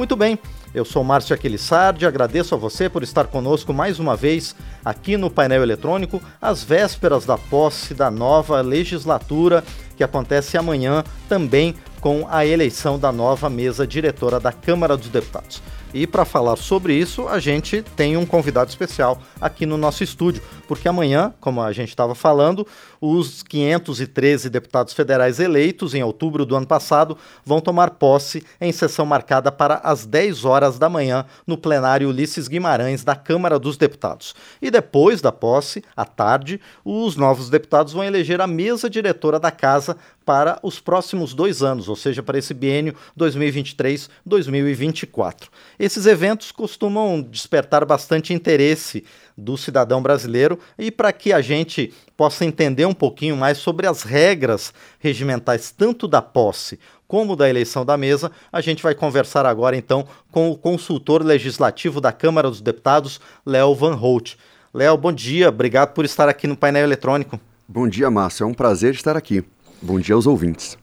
Muito bem, eu sou Márcio Aquilissardi, agradeço a você por estar conosco mais uma vez aqui no painel eletrônico, às vésperas da posse da nova legislatura que acontece amanhã também com a eleição da nova mesa diretora da Câmara dos Deputados. E para falar sobre isso, a gente tem um convidado especial aqui no nosso estúdio, porque amanhã, como a gente estava falando, os 513 deputados federais eleitos em outubro do ano passado vão tomar posse em sessão marcada para as 10 horas da manhã no plenário Ulisses Guimarães da Câmara dos Deputados. E depois da posse, à tarde, os novos deputados vão eleger a mesa diretora da casa para os próximos dois anos, ou seja, para esse biênio 2023-2024. Esses eventos costumam despertar bastante interesse do cidadão brasileiro e para que a gente possa entender um pouquinho mais sobre as regras regimentais tanto da posse como da eleição da mesa, a gente vai conversar agora então com o consultor legislativo da Câmara dos Deputados, Léo Van Holt. Léo, bom dia, obrigado por estar aqui no painel eletrônico. Bom dia, Márcio, é um prazer estar aqui. Bom dia aos ouvintes.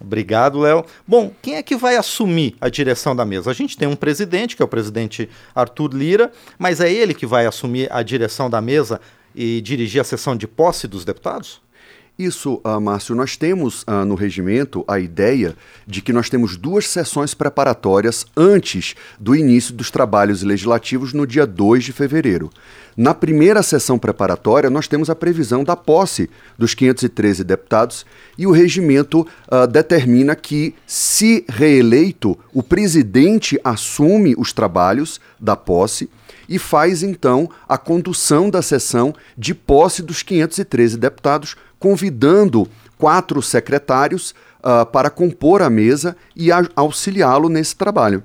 Obrigado, Léo. Bom, quem é que vai assumir a direção da mesa? A gente tem um presidente, que é o presidente Arthur Lira, mas é ele que vai assumir a direção da mesa e dirigir a sessão de posse dos deputados? Isso, uh, Márcio, nós temos uh, no regimento a ideia de que nós temos duas sessões preparatórias antes do início dos trabalhos legislativos no dia 2 de fevereiro. Na primeira sessão preparatória, nós temos a previsão da posse dos 513 deputados e o regimento uh, determina que, se reeleito, o presidente assume os trabalhos da posse e faz então a condução da sessão de posse dos 513 deputados, convidando quatro secretários uh, para compor a mesa e auxiliá-lo nesse trabalho.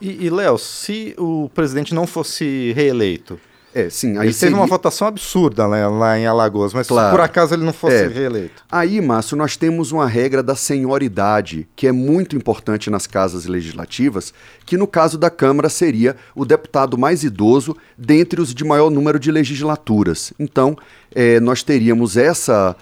E, e Léo, se o presidente não fosse reeleito, é, sim. Aí ele seria... teve uma votação absurda lá, lá em Alagoas, mas claro. se por acaso ele não fosse é. reeleito. Aí, Márcio, nós temos uma regra da senioridade, que é muito importante nas casas legislativas, que no caso da Câmara seria o deputado mais idoso dentre os de maior número de legislaturas. Então, é, nós teríamos essa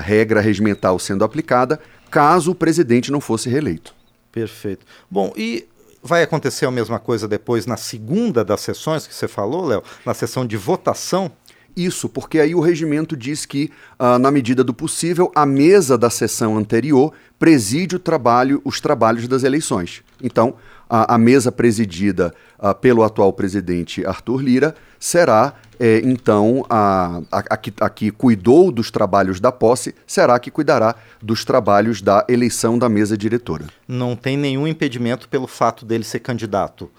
regra regimental sendo aplicada caso o presidente não fosse reeleito. Perfeito. Bom, e Vai acontecer a mesma coisa depois na segunda das sessões que você falou, Léo? Na sessão de votação? Isso, porque aí o regimento diz que, uh, na medida do possível, a mesa da sessão anterior preside o trabalho, os trabalhos das eleições. Então, a, a mesa presidida uh, pelo atual presidente Arthur Lira será, é, então, a, a, a, que, a que cuidou dos trabalhos da posse, será que cuidará dos trabalhos da eleição da mesa diretora. Não tem nenhum impedimento pelo fato dele ser candidato?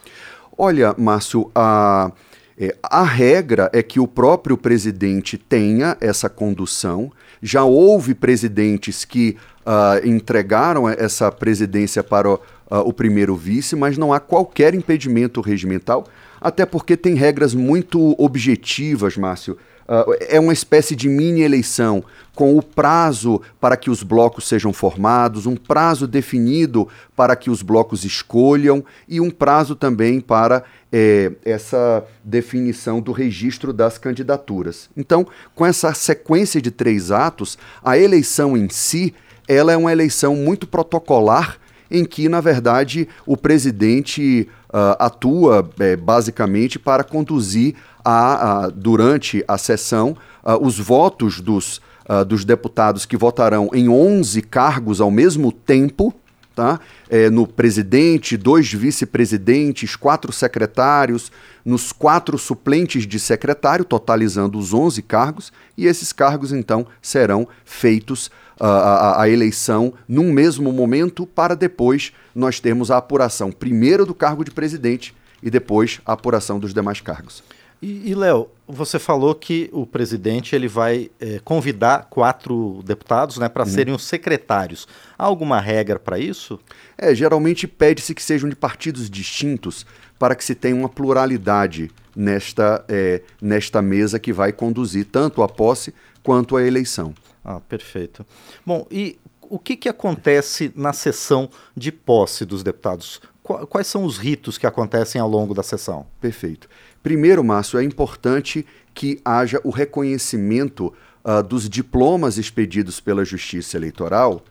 Olha, Márcio, a. É, a regra é que o próprio presidente tenha essa condução. Já houve presidentes que uh, entregaram essa presidência para o, uh, o primeiro vice, mas não há qualquer impedimento regimental, até porque tem regras muito objetivas, Márcio. Uh, é uma espécie de mini eleição, com o prazo para que os blocos sejam formados, um prazo definido para que os blocos escolham e um prazo também para é, essa definição do registro das candidaturas. Então, com essa sequência de três atos, a eleição em si ela é uma eleição muito protocolar em que, na verdade, o presidente uh, atua é, basicamente para conduzir a, a, durante a sessão uh, os votos dos, uh, dos deputados que votarão em 11 cargos ao mesmo tempo. Tá? É, no presidente, dois vice-presidentes, quatro secretários, nos quatro suplentes de secretário, totalizando os 11 cargos, e esses cargos então serão feitos a, a, eleição num mesmo momento, para depois nós termos a apuração primeiro do cargo de presidente e depois a apuração dos demais cargos. E, e Léo, você falou que o presidente ele vai é, convidar quatro deputados né, para uhum. serem os secretários. Há alguma regra para isso? É, geralmente pede-se que sejam de partidos distintos para que se tenha uma pluralidade nesta, é, nesta mesa que vai conduzir tanto a posse quanto a eleição. Ah, perfeito. Bom, e o que, que acontece na sessão de posse dos deputados? Quais são os ritos que acontecem ao longo da sessão? Perfeito. Primeiro, Márcio, é importante que haja o reconhecimento uh, dos diplomas expedidos pela Justiça Eleitoral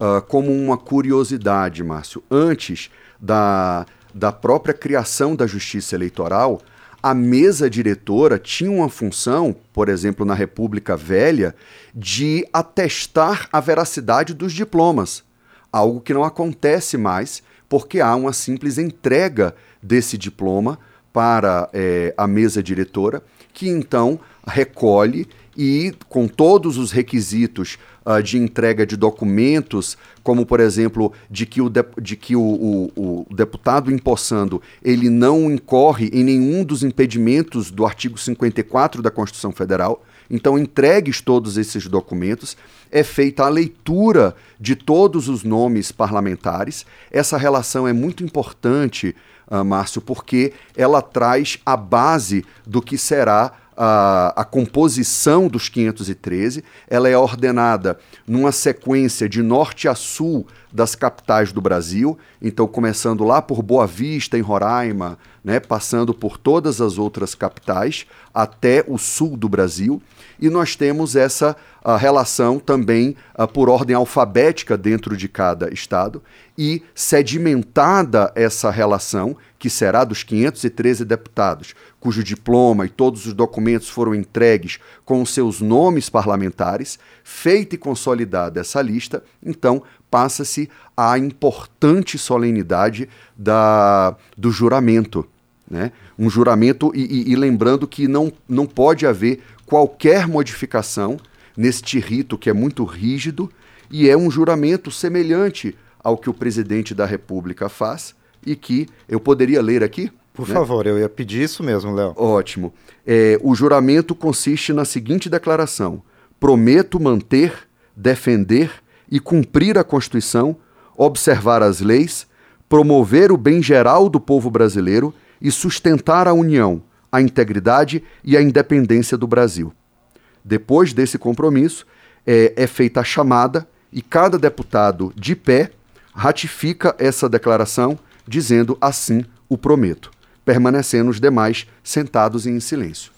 uh, como uma curiosidade, Márcio. Antes da, da própria criação da justiça eleitoral, a mesa diretora tinha uma função, por exemplo, na República Velha, de atestar a veracidade dos diplomas, algo que não acontece mais, porque há uma simples entrega desse diploma para é, a mesa diretora, que então recolhe e, com todos os requisitos uh, de entrega de documentos, como por exemplo de que, o, de, de que o, o, o, deputado empossando ele não incorre em nenhum dos impedimentos do artigo 54 da Constituição Federal. Então, entregues todos esses documentos, é feita a leitura de todos os nomes parlamentares. Essa relação é muito importante, uh, Márcio, porque ela traz a base do que será a, a, composição dos 513, ela é ordenada numa sequência de norte a sul das capitais do Brasil, então começando lá por Boa Vista, em Roraima, né, passando por todas as outras capitais até o sul do Brasil, e nós temos essa relação também por ordem alfabética dentro de cada estado, e sedimentada essa relação, que será dos 513 deputados, cujo diploma e todos os documentos foram entregues com seus nomes parlamentares, feita e consolidada essa lista, então passa-se a importante solenidade da, do juramento. Né? Um juramento, e, e, e lembrando que não, não pode haver qualquer modificação neste rito que é muito rígido e é um juramento semelhante ao que o presidente da República faz e que eu poderia ler aqui. Por né? favor, eu ia pedir isso mesmo, Léo. Ótimo. É, o juramento consiste na seguinte declaração: prometo manter, defender e cumprir a Constituição, observar as leis, promover o bem geral do povo brasileiro e sustentar a união, a integridade e a independência do Brasil. Depois desse compromisso, é, é feita a chamada e cada deputado, de pé, ratifica essa declaração, dizendo assim o prometo, permanecendo os demais sentados em silêncio.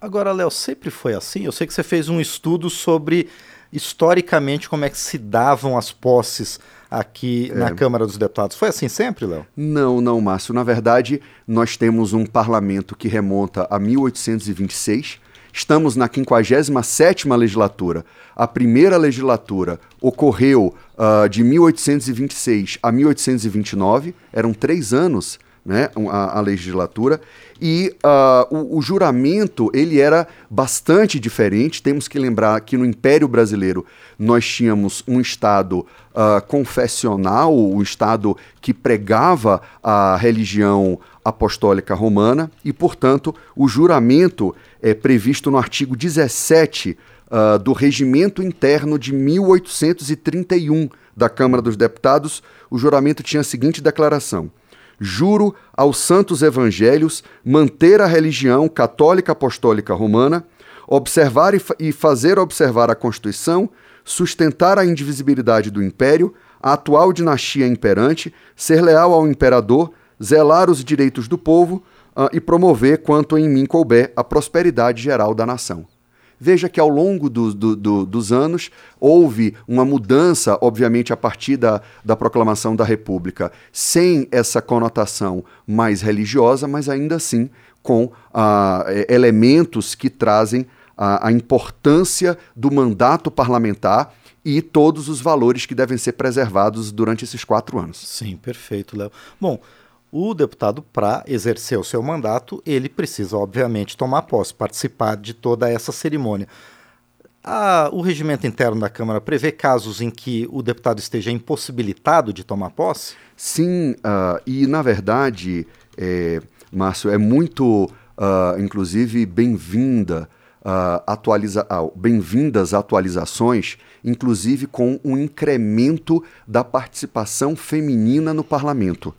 Agora, Léo, sempre foi assim? Eu sei que você fez um estudo sobre historicamente como é que se davam as posses aqui é. na Câmara dos Deputados. Foi assim sempre, Léo? Não, não, Márcio. Na verdade, nós temos um parlamento que remonta a 1826. Estamos na 57ª legislatura. A primeira legislatura ocorreu uh, de 1826 a 1829. Eram três anos né, a, a legislatura, e uh, o, o, juramento ele era bastante diferente. Temos que lembrar que no Império Brasileiro nós tínhamos um Estado uh, confessional, um Estado que pregava a religião apostólica romana, e, portanto, o juramento é previsto no artigo 17 uh, do Regimento Interno de 1831 da Câmara dos Deputados. O juramento tinha a seguinte declaração juro aos santos evangelhos manter a religião católica apostólica romana, observar e, e fazer observar a Constituição, sustentar a indivisibilidade do império, a atual dinastia imperante, ser leal ao imperador, zelar os direitos do povo uh, e promover, quanto em mim couber, a prosperidade geral da nação. Veja que ao longo do, do, do, dos anos houve uma mudança, obviamente, a partir da, da proclamação da República, sem essa conotação mais religiosa, mas ainda assim com ah, elementos que trazem a, a importância do mandato parlamentar e todos os valores que devem ser preservados durante esses quatro anos. Sim, perfeito, Léo. Bom, o deputado, para exercer o seu mandato, ele precisa, obviamente, tomar posse, participar de toda essa cerimônia. A, o regimento interno da Câmara prevê casos em que o deputado esteja impossibilitado de tomar posse? Sim, uh, e na verdade, é, Márcio, é muito, uh, inclusive, bem-vinda. Uh, atualiza bem-vindas atualizações, inclusive com um incremento da participação feminina no parlamento.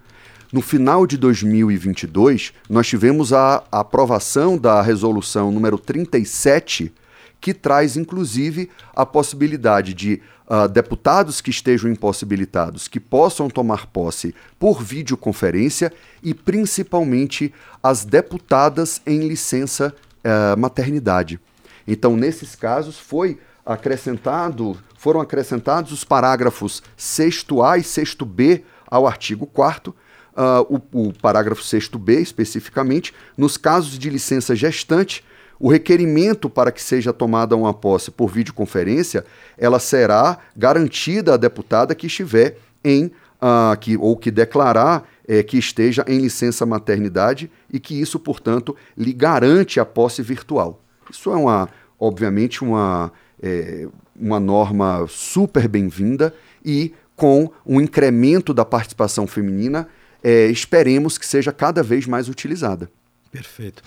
No final de 2022, nós tivemos a, aprovação da resolução número 37, que traz inclusive a possibilidade de uh, deputados que estejam impossibilitados que possam tomar posse por videoconferência e principalmente as deputadas em licença uh, maternidade. Então, nesses casos, foi acrescentado, foram acrescentados os parágrafos 6A e 6B ao artigo 4 uh, o, o parágrafo 6b, especificamente, nos casos de licença gestante, o requerimento para que seja tomada uma posse por videoconferência, ela será garantida à deputada que estiver em, uh, que, ou que declarar é, que esteja em licença maternidade e que isso, portanto, lhe garante a posse virtual. Isso é uma, obviamente, uma, é, uma norma super bem-vinda e com um incremento da participação feminina, é, esperemos que seja cada vez mais utilizada. Perfeito.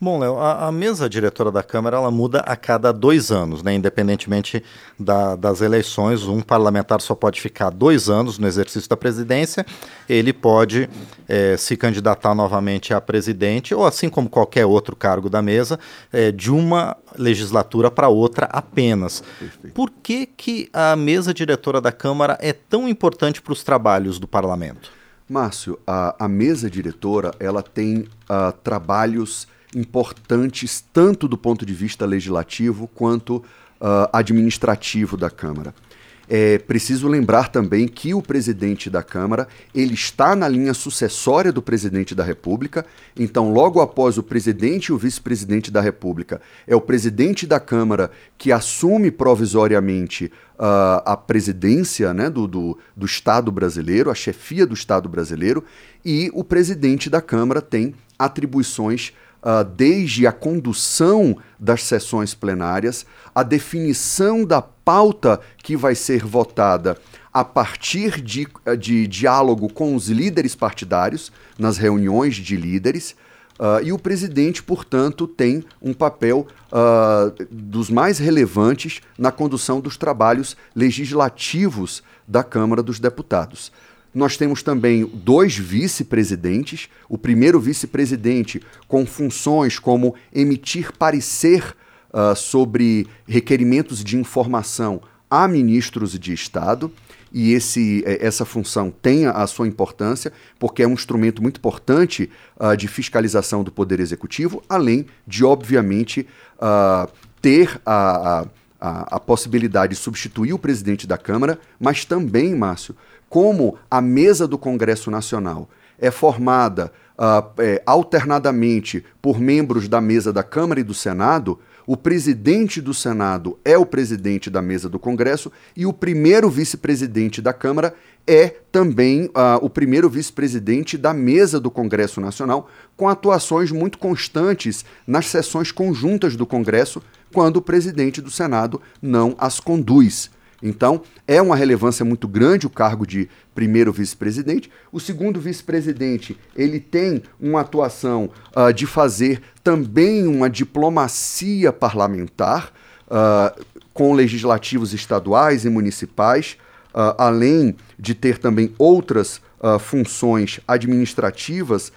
Bom, Léo, a, a, mesa diretora da Câmara ela muda a cada dois anos, né? independentemente da, das eleições. Um parlamentar só pode ficar dois anos no exercício da presidência, ele pode é, se candidatar novamente a presidente, ou assim como qualquer outro cargo da mesa, é, de uma legislatura para outra apenas. Perfeito. Por que, que a mesa diretora da Câmara é tão importante para os trabalhos do parlamento? Márcio, a, a mesa diretora ela tem uh, trabalhos importantes tanto do ponto de vista legislativo quanto uh, administrativo da Câmara. É preciso lembrar também que o presidente da Câmara ele está na linha sucessória do presidente da República. Então, logo após o presidente e o vice-presidente da República, é o presidente da Câmara que assume provisoriamente uh, a presidência né, do, do, do Estado brasileiro, a chefia do Estado brasileiro, e o presidente da Câmara tem atribuições uh, desde a condução das sessões plenárias, a definição da pauta que vai ser votada a partir de, de diálogo com os líderes partidários, nas reuniões de líderes, Uh, e o presidente, portanto, tem um papel uh, dos mais relevantes na condução dos trabalhos legislativos da Câmara dos Deputados. Nós temos também dois vice-presidentes. O primeiro vice-presidente com funções como emitir parecer uh, sobre requerimentos de informação a ministros de Estado. E esse, eh, essa função tem a sua importância, porque é um instrumento muito importante uh, de fiscalização do Poder Executivo, além de, obviamente, uh, ter a, a, a possibilidade de substituir o presidente da Câmara, mas também, Márcio, como a mesa do Congresso Nacional é formada uh, é, alternadamente por membros da mesa da Câmara e do Senado, o presidente do Senado é o presidente da mesa do Congresso e o primeiro vice-presidente da Câmara é também uh, o primeiro vice-presidente da mesa do Congresso Nacional, com atuações muito constantes nas sessões conjuntas do Congresso, quando o presidente do Senado não as conduz. Então, é uma relevância muito grande o cargo de primeiro vice-presidente. O segundo vice-presidente, ele tem uma atuação uh, de fazer também uma diplomacia parlamentar uh, com legislativos estaduais e municipais, uh, além de ter também outras funções administrativas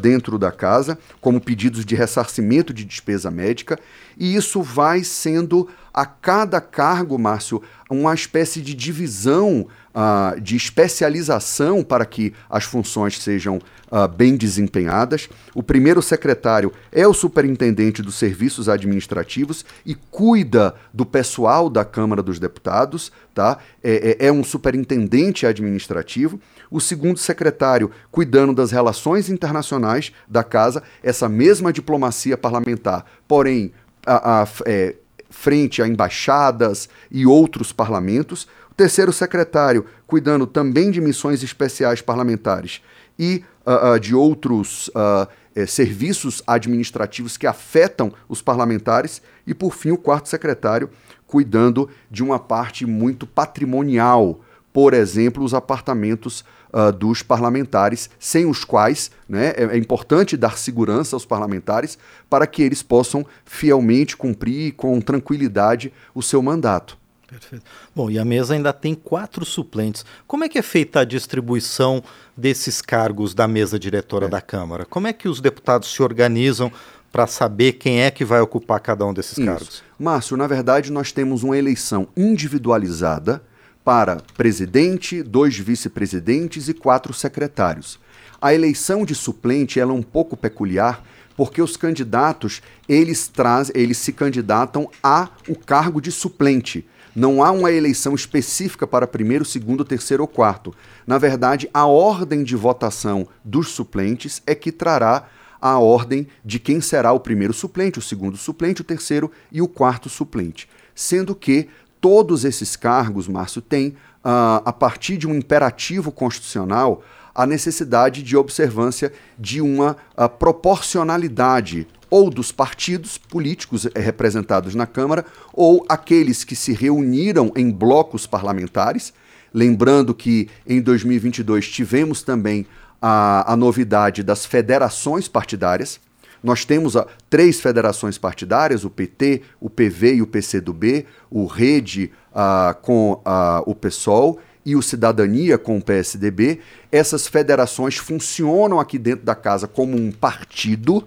dentro da casa, como pedidos de ressarcimento de despesa médica, e isso vai sendo a cada cargo, Márcio, uma espécie de divisão, uh, de especialização para que as funções sejam uh, bem desempenhadas. O primeiro secretário é o superintendente dos serviços administrativos e cuida do pessoal da Câmara dos Deputados, tá? é, é, é um superintendente administrativo o segundo secretário cuidando das relações internacionais da casa, essa mesma diplomacia parlamentar, porém, a, a, é, frente a embaixadas e outros parlamentos. O terceiro secretário cuidando também de missões especiais parlamentares e uh, uh, de outros uh, serviços administrativos que afetam os parlamentares. E, por fim, o quarto secretário cuidando de uma parte muito patrimonial, por exemplo, os apartamentos uh, dos parlamentares, sem os quais né, é, é, importante dar segurança aos parlamentares para que eles possam fielmente cumprir com tranquilidade o seu mandato. Perfeito. Bom, e a mesa ainda tem quatro suplentes. Como é que é feita a distribuição desses cargos da mesa diretora é. da Câmara? Como é que os deputados se organizam para saber quem é que vai ocupar cada um desses Isso. cargos? Márcio, na verdade, nós temos uma eleição individualizada para presidente, dois vice-presidentes e quatro secretários. A eleição de suplente é um pouco peculiar porque os candidatos eles traz, eles se candidatam a o cargo de suplente. Não há uma eleição específica para primeiro, segundo, terceiro ou quarto. Na verdade, a ordem de votação dos suplentes é que trará a ordem de quem será o primeiro suplente, o segundo suplente, o terceiro e o quarto suplente. Sendo que todos esses cargos, Márcio, têm, uh, a partir de um imperativo constitucional, a necessidade de observância de uma uh, proporcionalidade ou dos partidos políticos eh, representados na Câmara ou aqueles que se reuniram em blocos parlamentares. Lembrando que em 2022 tivemos também a, a novidade das federações partidárias. Nós temos a, três federações partidárias, o PT, o PV e o PCdoB, o Rede a, com a, o PSOL e o Cidadania com o PSDB. Essas federações funcionam aqui dentro da casa como um partido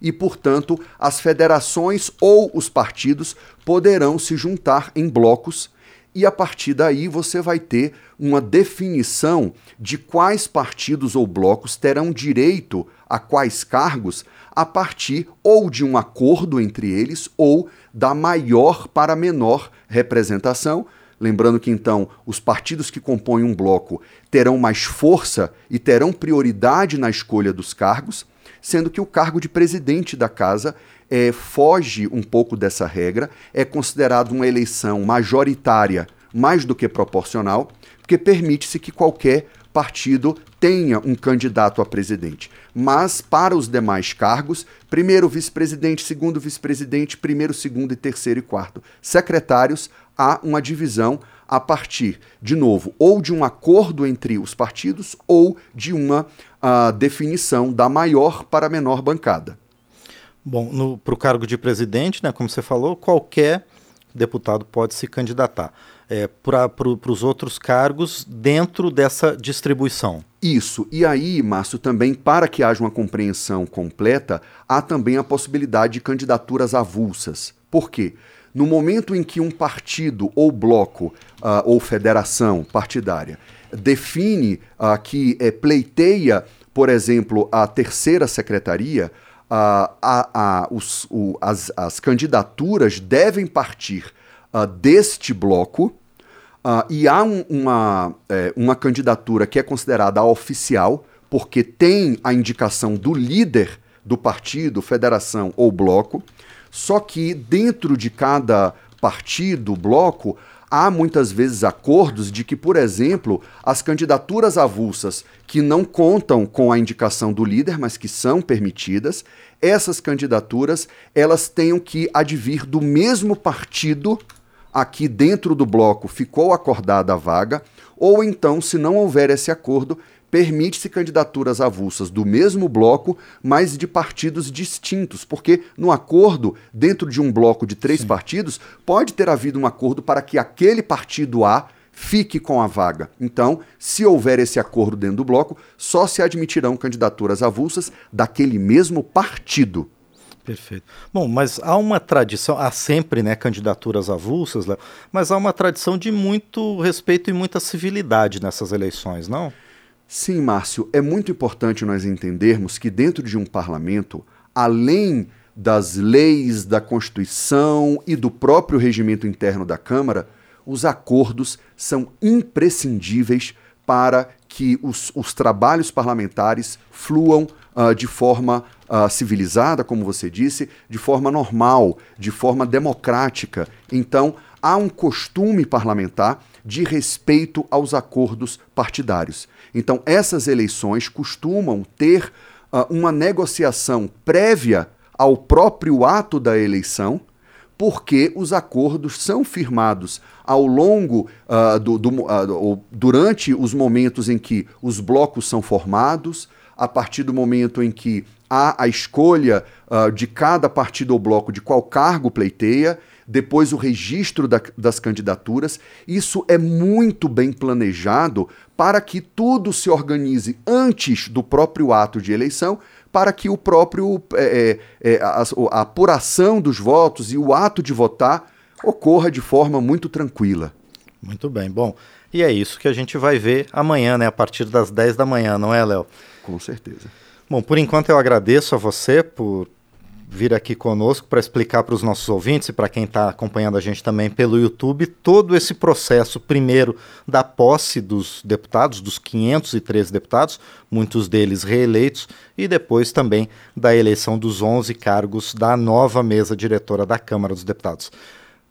e, portanto, as federações ou os partidos poderão se juntar em blocos e a partir daí você vai ter uma definição de quais partidos ou blocos terão direito a quais cargos a partir ou de um acordo entre eles ou da maior para menor representação. Lembrando que então os partidos que compõem um bloco terão mais força e terão prioridade na escolha dos cargos, sendo que o cargo de presidente da casa é, foge um pouco dessa regra, é considerado uma eleição majoritária mais do que proporcional, porque permite-se que qualquer partido tenha um candidato a presidente. Mas para os demais cargos, primeiro vice-presidente, segundo vice-presidente, primeiro, segundo e terceiro e quarto secretários, há uma divisão a partir, de novo, ou de um acordo entre os partidos ou de uma uh, definição da maior para a menor bancada. Bom, para o cargo de presidente, né, como você falou, qualquer deputado pode se candidatar é, para os outros cargos dentro dessa distribuição. Isso. E aí, Márcio, também para que haja uma compreensão completa, há também a possibilidade de candidaturas avulsas. Por quê? No momento em que um partido ou bloco uh, ou federação partidária define uh, que é, pleiteia, por exemplo, a terceira secretaria, a, a, os, o, as, as candidaturas devem partir uh, deste bloco. Uh, e há um, uma, é, uma candidatura que é considerada oficial, porque tem a indicação do líder do partido, federação ou bloco. Só que dentro de cada partido, bloco, há muitas vezes acordos de que, por exemplo, as candidaturas avulsas que não contam com a indicação do líder, mas que são permitidas, essas candidaturas elas tenham que advir do mesmo partido aqui dentro do bloco ficou acordada a vaga, ou então, se não houver esse acordo, permite-se candidaturas avulsas do mesmo bloco, mas de partidos distintos, porque no acordo, dentro de um bloco de três Sim. partidos, pode ter havido um acordo para que aquele partido A fique com a vaga. Então, se houver esse acordo dentro do bloco, só se admitirão candidaturas avulsas daquele mesmo partido. Perfeito. Bom, mas há uma tradição, há sempre né, candidaturas avulsas, Léo, mas há uma tradição de muito respeito e muita civilidade nessas eleições, não? Sim, Márcio. É muito importante nós entendermos que dentro de um parlamento, além das leis, da Constituição e do próprio regimento interno da Câmara, os acordos são imprescindíveis para que os, os trabalhos parlamentares fluam uh, de forma uh, civilizada, como você disse, de forma normal, de forma democrática. Então, há um costume parlamentar de respeito aos acordos partidários. Então, essas eleições costumam ter uh, uma negociação prévia ao próprio ato da eleição, porque os acordos são firmados ao longo uh, do, do uh, durante os momentos em que os blocos são formados, a partir do momento em que há a escolha uh, de cada partido ou bloco de qual cargo pleiteia, depois o registro da, das candidaturas. Isso é muito bem planejado para que tudo se organize antes do próprio ato de eleição, para que o próprio é, é, a, a apuração dos votos e o ato de votar ocorra de forma muito tranquila. Muito bem. Bom, e é isso que a gente vai ver amanhã, né, a partir das 10 da manhã, não é, Léo? Com certeza. Bom, por enquanto eu agradeço a você por vir aqui conosco para explicar para os nossos ouvintes e para quem está acompanhando a gente também pelo YouTube todo esse processo, primeiro, da posse dos deputados, dos 513 deputados, muitos deles reeleitos, e depois também da eleição dos 11 cargos da nova mesa diretora da Câmara dos Deputados.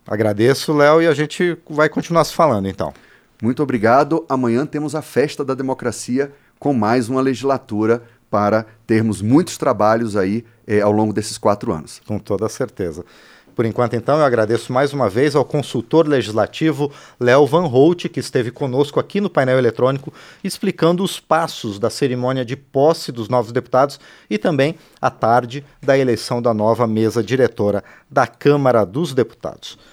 Agradeço, Léo, e a gente vai continuar se falando então. Muito obrigado. Amanhã temos a festa da democracia com mais uma legislatura para termos muitos trabalhos aí eh, ao longo desses quatro anos. Com toda certeza. Por enquanto, então, eu agradeço mais uma vez ao consultor legislativo Léo Van Holt, que esteve conosco aqui no painel eletrônico, explicando os passos da cerimônia de posse dos novos deputados e também a tarde da eleição da nova mesa diretora da Câmara dos Deputados.